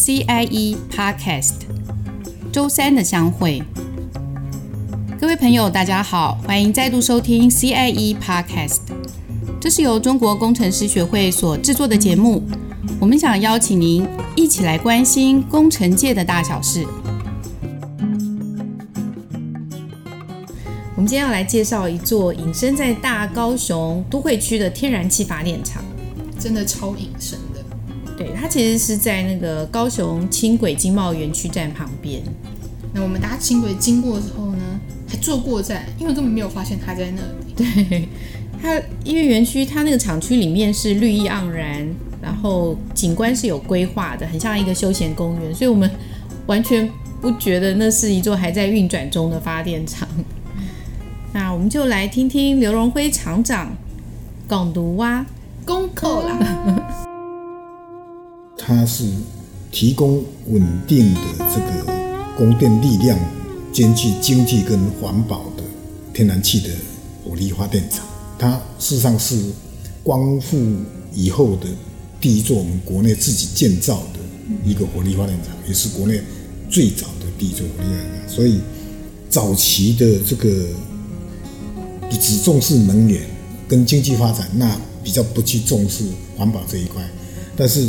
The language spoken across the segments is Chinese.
CIE Podcast，周三的相会。各位朋友，大家好，欢迎再度收听 CIE Podcast。这是由中国工程师学会所制作的节目，我们想邀请您一起来关心工程界的大小事。我们今天要来介绍一座隐身在大高雄都会区的天然气发电厂，真的超隐身。对，它其实是在那个高雄轻轨经贸园区站旁边。那我们搭轻轨经过的时候呢，还坐过站，因为根本没有发现它在那里。对。它因为园区，它那个厂区里面是绿意盎然，然后景观是有规划的，很像一个休闲公园，所以我们完全不觉得那是一座还在运转中的发电厂。那我们就来听听刘荣辉厂长讲读哇，公口啦。它是提供稳定的这个供电力量，兼具经济跟环保的天然气的火力发电厂。它事实上是光复以后的第一座我们国内自己建造的一个火力发电厂，也是国内最早的第一座火力发电厂。所以早期的这个只重视能源跟经济发展，那比较不去重视环保这一块。但是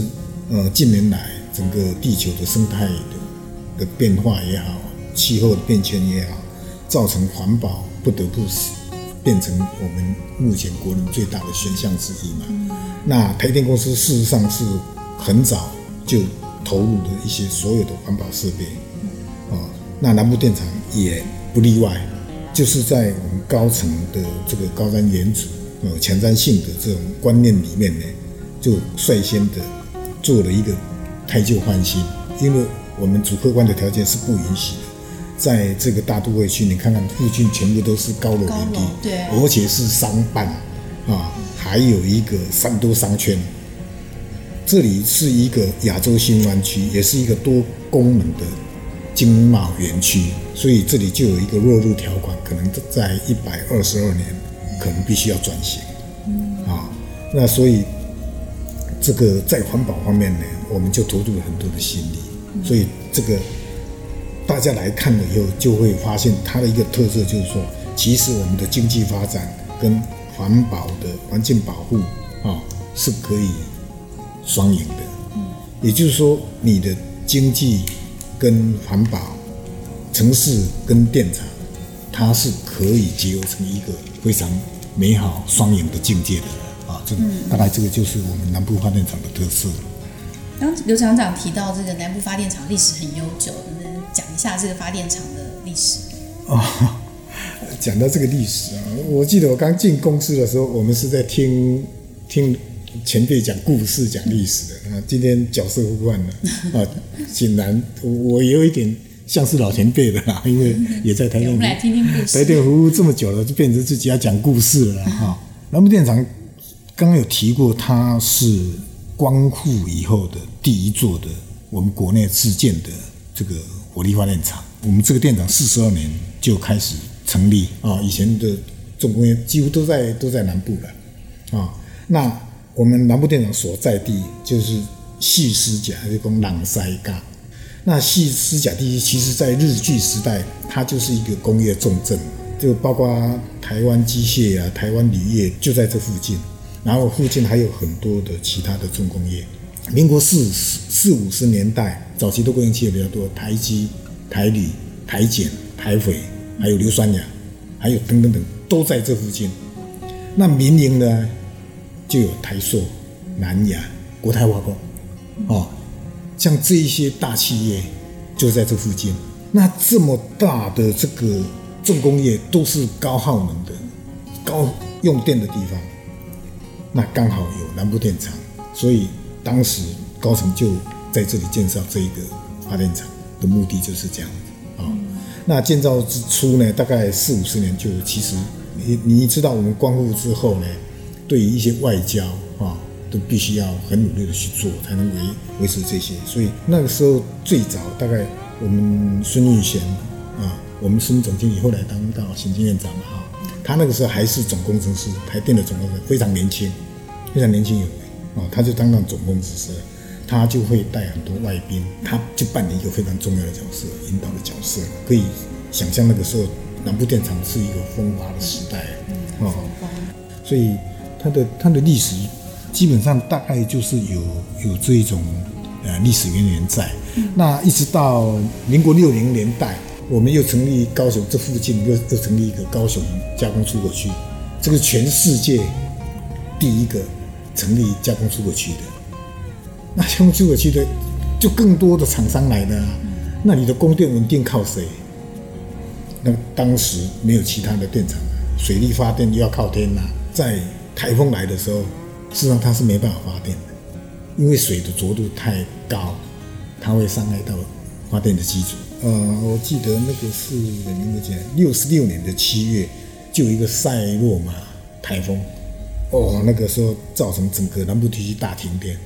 呃，近年来整个地球的生态的的变化也好，气候的变迁也好，造成环保不得不死。变成我们目前国人最大的选项之一嘛。嗯、那台电公司事实上是很早就投入了一些所有的环保设备，啊、嗯，那南部电厂也不例外，就是在我们高层的这个高瞻远瞩、呃前瞻性的这种观念里面呢，就率先的做了一个汰旧换新，因为我们主客观的条件是不允许的。在这个大都会区，你看看附近全部都是高楼林立，对，而且是商办啊，还有一个三都商圈。这里是一个亚洲新湾区，也是一个多功能的经贸园区，所以这里就有一个落入条款，可能在一百二十二年，可能必须要转型。啊，那所以这个在环保方面呢，我们就投入了很多的心力，所以这个。大家来看了以后，就会发现它的一个特色就是说，其实我们的经济发展跟环保的环境保护啊是可以双赢的。嗯，也就是说，你的经济跟环保、城市跟电厂，它是可以结合成一个非常美好双赢的境界的啊。这个大概这个就是我们南部发电厂的特色。刚刘厂长提到这个南部发电厂历史很悠久。能讲一下这个发电厂的历史哦。讲到这个历史啊，我记得我刚进公司的时候，我们是在听听前辈讲故事、讲历史的啊。今天角色互换了 啊，显然我也有一点像是老前辈的啦，因为也在台电，我们来听听故事。台电服务这么久了，就变成自己要讲故事了哈。南部电厂刚刚有提过，它是光复以后的第一座的我们国内自建的这个。火力发电厂，我们这个电厂四十二年就开始成立啊。以前的重工业几乎都在都在南部了啊。那我们南部电厂所在地就是细丝甲，就讲朗塞嘎。那细丝甲地区，其实在日据时代，它就是一个工业重镇，就包括台湾机械啊、台湾铝业就在这附近，然后附近还有很多的其他的重工业。民国四四五十年代，早期的国营企业比较多，台积、台铝、台碱、台肥，还有硫酸铀，还有等等等，都在这附近。那民营呢，就有台塑、南亚、国泰化工，哦，像这一些大企业就在这附近。那这么大的这个重工业都是高耗能的、高用电的地方，那刚好有南部电厂，所以。当时高层就在这里建造这一个发电厂的目的就是这样子啊。那建造之初呢，大概四五十年就其实你你知道我们光复之后呢，对于一些外交啊，都必须要很努力的去做，才能维维持这些。所以那个时候最早大概我们孙运贤啊，我们孙总经理后来当到行政院长嘛哈，他那个时候还是总工程师，台电的总工程师，非常年轻，非常年轻有为。哦，他就当上总工程师，他就会带很多外宾，他就扮演一个非常重要的角色，引导的角色。可以想象那个时候南部电厂是一个风华的时代，哦，所以它的它的历史基本上大概就是有有这一种呃历史渊源在。那一直到民国六零年代，我们又成立高雄这附近又又成立一个高雄加工出口区，这个全世界第一个成立加工出口区的。那加工出口区的就更多的厂商来的啊，那你的供电稳定靠谁？那当时没有其他的电厂，水力发电又要靠天呐，在台风来的时候，事实上它是没办法发电的，因为水的浊度太高。它会伤害到发电的机组。呃，我记得那个是六十六年的七月，就有一个塞洛玛台风，哦，那个时候造成整个南部地区大停电，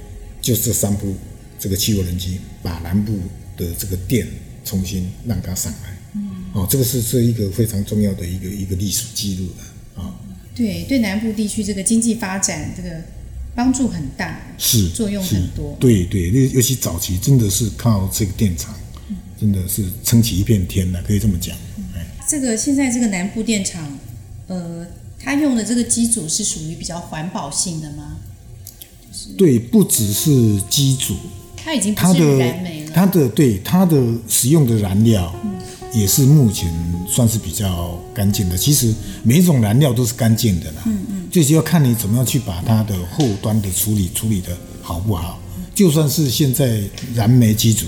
就这三部这个汽油轮机把南部的这个电重新让它上来。嗯，哦，这个是这一个非常重要的一个一个历史记录的啊。对对，南部地区这个经济发展这个。帮助很大，是作用很多。对对，尤尤其早期真的是靠这个电厂，嗯、真的是撑起一片天了，可以这么讲。嗯、这个现在这个南部电厂，呃，它用的这个机组是属于比较环保性的吗？对，不只是机组，它已经不是燃煤了。它的，它的对它的使用的燃料。嗯也是目前算是比较干净的。其实每一种燃料都是干净的啦，嗯嗯，最主要看你怎么样去把它的后端的处理处理的好不好。就算是现在燃煤机组，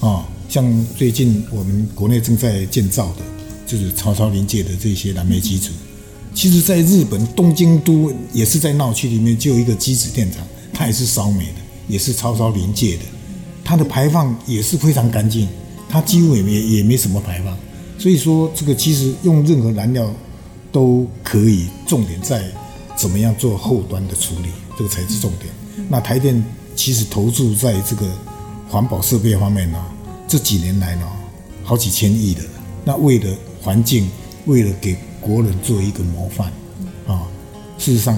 哦，像最近我们国内正在建造的，就是超超临界的这些燃煤机组，其实在日本东京都也是在闹区里面就有一个机子电厂，它也是烧煤的，也是超超临界的，它的排放也是非常干净。它几乎也没也没什么排放，所以说这个其实用任何燃料都可以，重点在怎么样做后端的处理，这个才是重点。那台电其实投注在这个环保设备方面呢，这几年来呢，好几千亿的。那为了环境，为了给国人做一个模范啊，事实上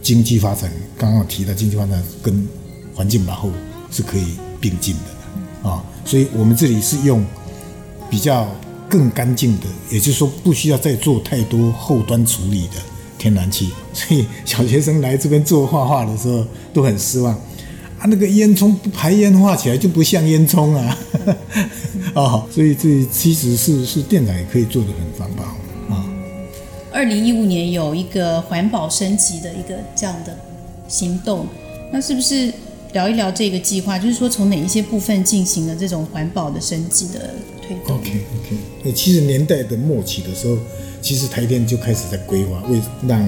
经济发展刚刚提到经济发展跟环境保护是可以并进的啊。所以我们这里是用比较更干净的，也就是说不需要再做太多后端处理的天然气。所以小学生来这边做画画的时候都很失望啊，那个烟囱不排烟化起来就不像烟囱啊。哦，所以这其实是是电厂也可以做的很环保啊。二零一五年有一个环保升级的一个这样的行动，那是不是？聊一聊这个计划，就是说从哪一些部分进行了这种环保的升级的推动？OK OK，那，七十年代的末期的时候，其实台电就开始在规划，为让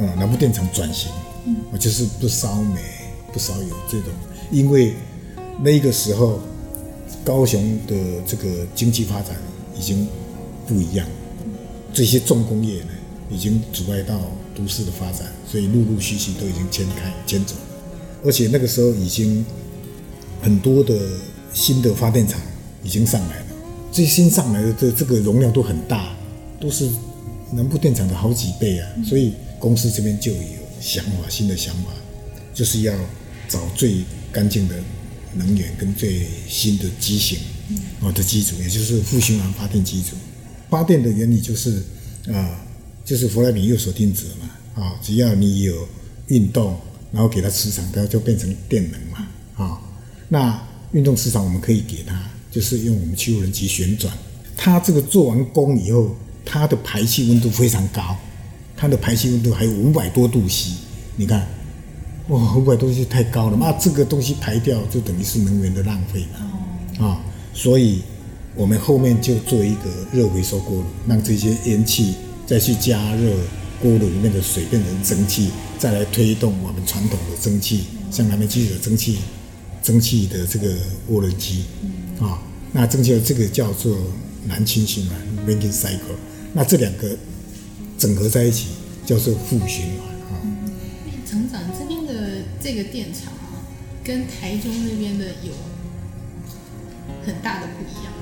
呃南部电厂转型，嗯，就是不烧煤、不少有这种，因为那个时候高雄的这个经济发展已经不一样，这些重工业呢已经阻碍到都市的发展，所以陆陆续续都已经迁开迁走。而且那个时候已经很多的新的发电厂已经上来了，这些新上来的这这个容量都很大，都是南部电厂的好几倍啊。所以公司这边就有想法，新的想法，就是要找最干净的能源跟最新的机型啊的机组，也就是负循环发电机组。发电的原理就是啊，就是弗莱明右手定则嘛啊，只要你有运动。然后给它磁场，它就变成电能嘛，啊、哦，那运动磁场我们可以给它，就是用我们汽油轮机旋转，它这个做完功以后，它的排气温度非常高，它的排气温度还有五百多度 C，你看，哇，五百多度 C 太高了嘛，这个东西排掉就等于是能源的浪费了，啊、哦，所以我们后面就做一个热回收锅炉，让这些烟气再去加热。锅炉里面的水变成蒸汽，再来推动我们传统的蒸汽，像燃煤机的蒸汽，蒸汽的这个涡轮机，啊、哦，那蒸汽的这个叫做南氢循环 Rankine Cycle）。那这两个整合在一起叫做负循环这个电厂啊，跟台中那边的有很大的不一样。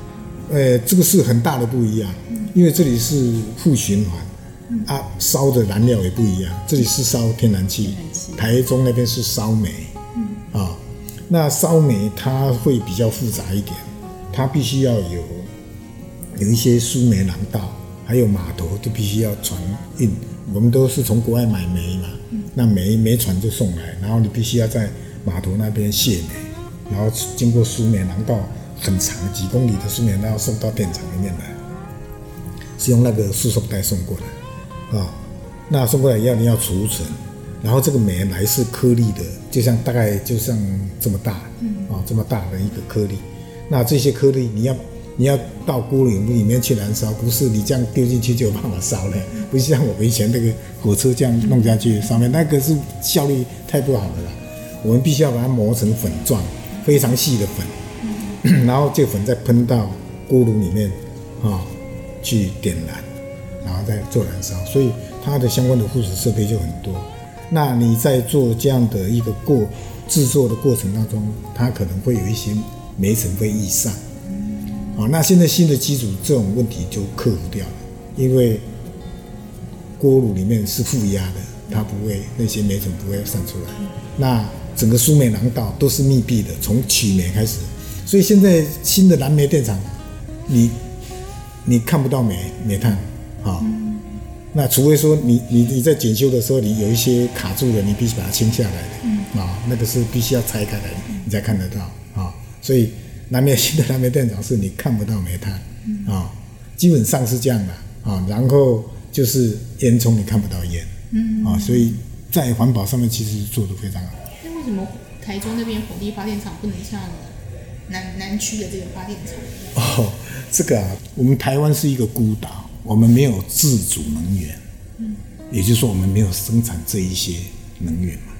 呃，这个是很大的不一样，因为这里是负循环。啊，烧的燃料也不一样，这里是烧天然气，台中那边是烧煤，啊，那烧煤它会比较复杂一点，它必须要有有一些输煤廊道，还有码头，就必须要船运。我们都是从国外买煤嘛，那煤煤船就送来，然后你必须要在码头那边卸煤，然后经过输煤廊道很长几公里的输煤然后送到电厂里面来，是用那个输送带送过来啊。那送过来以后你要储存，然后这个煤来是颗粒的，就像大概就像这么大，啊这么大的一个颗粒。那这些颗粒你要你要到锅炉里面去燃烧，不是你这样丢进去就有办法烧了，不像我们以前那个火车这样弄下去上面，那个是效率太不好了啦。我们必须要把它磨成粉状，非常细的粉，然后这个粉再喷到锅炉里面啊去点燃，然后再做燃烧，所以。它的相关的附属设备就很多，那你在做这样的一个过制作的过程当中，它可能会有一些煤层会逸散，好，那现在新的机组这种问题就克服掉了，因为锅炉里面是负压的，它不会那些煤层不会散出来，那整个输煤廊道都是密闭的，从取煤开始，所以现在新的燃煤电厂，你你看不到煤煤炭，啊。那除非说你你你在检修的时候，你有一些卡住了，你必须把它清下来的，嗯啊，那个是必须要拆开来，你才看得到啊。所以燃煤新的燃煤电厂是你看不到煤炭啊，基本上是这样的啊。然后就是烟囱你看不到烟，嗯啊，所以在环保上面其实做得非常好。那为什么台中那边火力发电厂不能像南南区的这个发电厂？哦，这个啊，我们台湾是一个孤岛。我们没有自主能源，嗯也就是说，我们没有生产这一些能源嘛，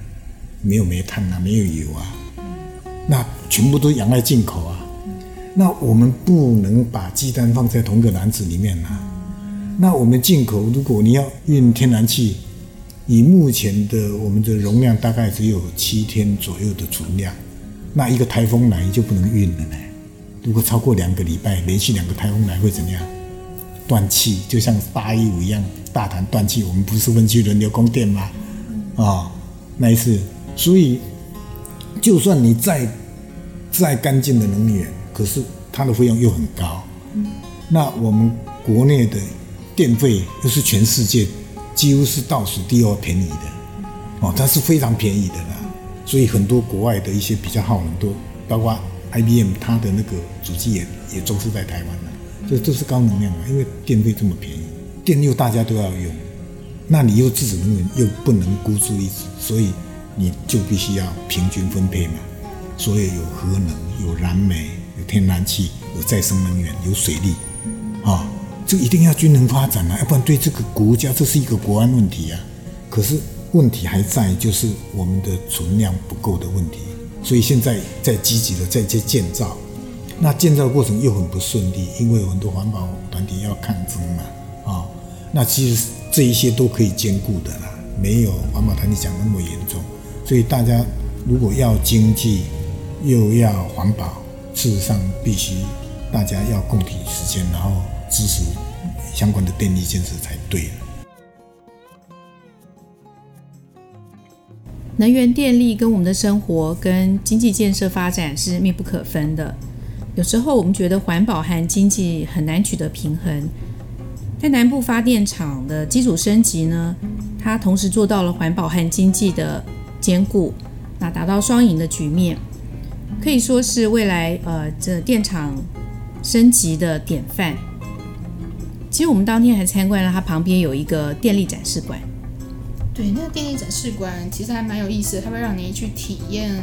没有煤炭啊，没有油啊，那全部都仰赖进口啊。那我们不能把鸡蛋放在同一个篮子里面啊。那我们进口，如果你要运天然气，以目前的我们的容量大概只有七天左右的存量，那一个台风来就不能运了呢。如果超过两个礼拜，连续两个台风来会怎样？断气就像八一五一样，大潭断气，我们不是分区轮流供电吗？啊、那一次，所以就算你再再干净的能源，可是它的费用又很高。那我们国内的电费又是全世界几乎是倒数第二便宜的，哦，它是非常便宜的啦。所以很多国外的一些比较耗能都，包括 IBM，它的那个主机也也都是在台湾的。这都是高能量啊，因为电费这么便宜，电又大家都要用，那你又自主能源又不能孤注一掷，所以你就必须要平均分配嘛。所以有核能、有燃煤、有天然气、有再生能源、有水利，啊，这一定要均衡发展啊，要不然对这个国家这是一个国安问题啊。可是问题还在就是我们的存量不够的问题，所以现在在积极的在在建造。那建造的过程又很不顺利，因为有很多环保团体要抗争嘛，啊、那其实这一些都可以兼顾的啦，没有环保团体讲那么严重。所以大家如果要经济又要环保，事实上必须大家要共体时间，然后支持相关的电力建设才对。能源电力跟我们的生活跟经济建设发展是密不可分的。有时候我们觉得环保和经济很难取得平衡，在南部发电厂的机组升级呢，它同时做到了环保和经济的兼顾，那达到双赢的局面，可以说是未来呃这电厂升级的典范。其实我们当天还参观了它旁边有一个电力展示馆，对，那个电力展示馆其实还蛮有意思的，它会让你去体验。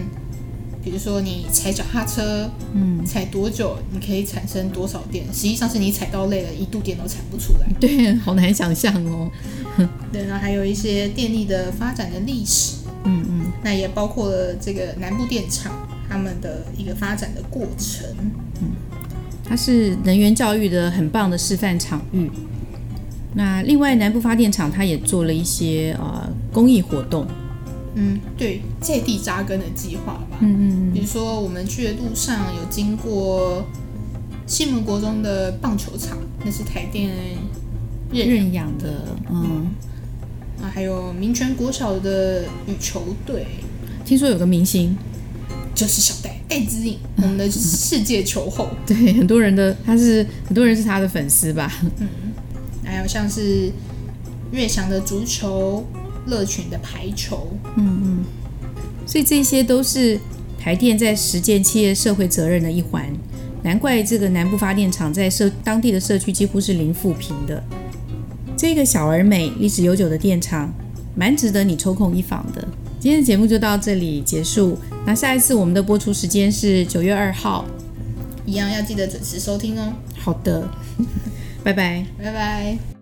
比如说你踩脚踏车，嗯，踩多久你可以产生多少电？实际上是你踩到累了，一度电都产不出来。对，好难想象哦。对，然后还有一些电力的发展的历史，嗯嗯，那也包括了这个南部电厂他们的一个发展的过程。嗯，它是能源教育的很棒的示范场域。那另外南部发电厂它也做了一些呃公益活动。嗯，对，在地扎根的计划吧。嗯嗯，比如说我们去的路上有经过西门国中的棒球场，那是台电认认养的。嗯，啊，还有民权国小的羽球队，听说有个明星。就是小戴戴资颖，我们的世界球后。对，很多人的他是很多人是他的粉丝吧。嗯，还有像是悦翔的足球，乐群的排球。嗯嗯，所以这些都是台电在实践企业社会责任的一环。难怪这个南部发电厂在社当地的社区几乎是零负评的。这个小而美、历史悠久的电厂，蛮值得你抽空一访的。今天的节目就到这里结束。那下一次我们的播出时间是九月二号，一样要记得准时收听哦。好的，拜拜，拜拜。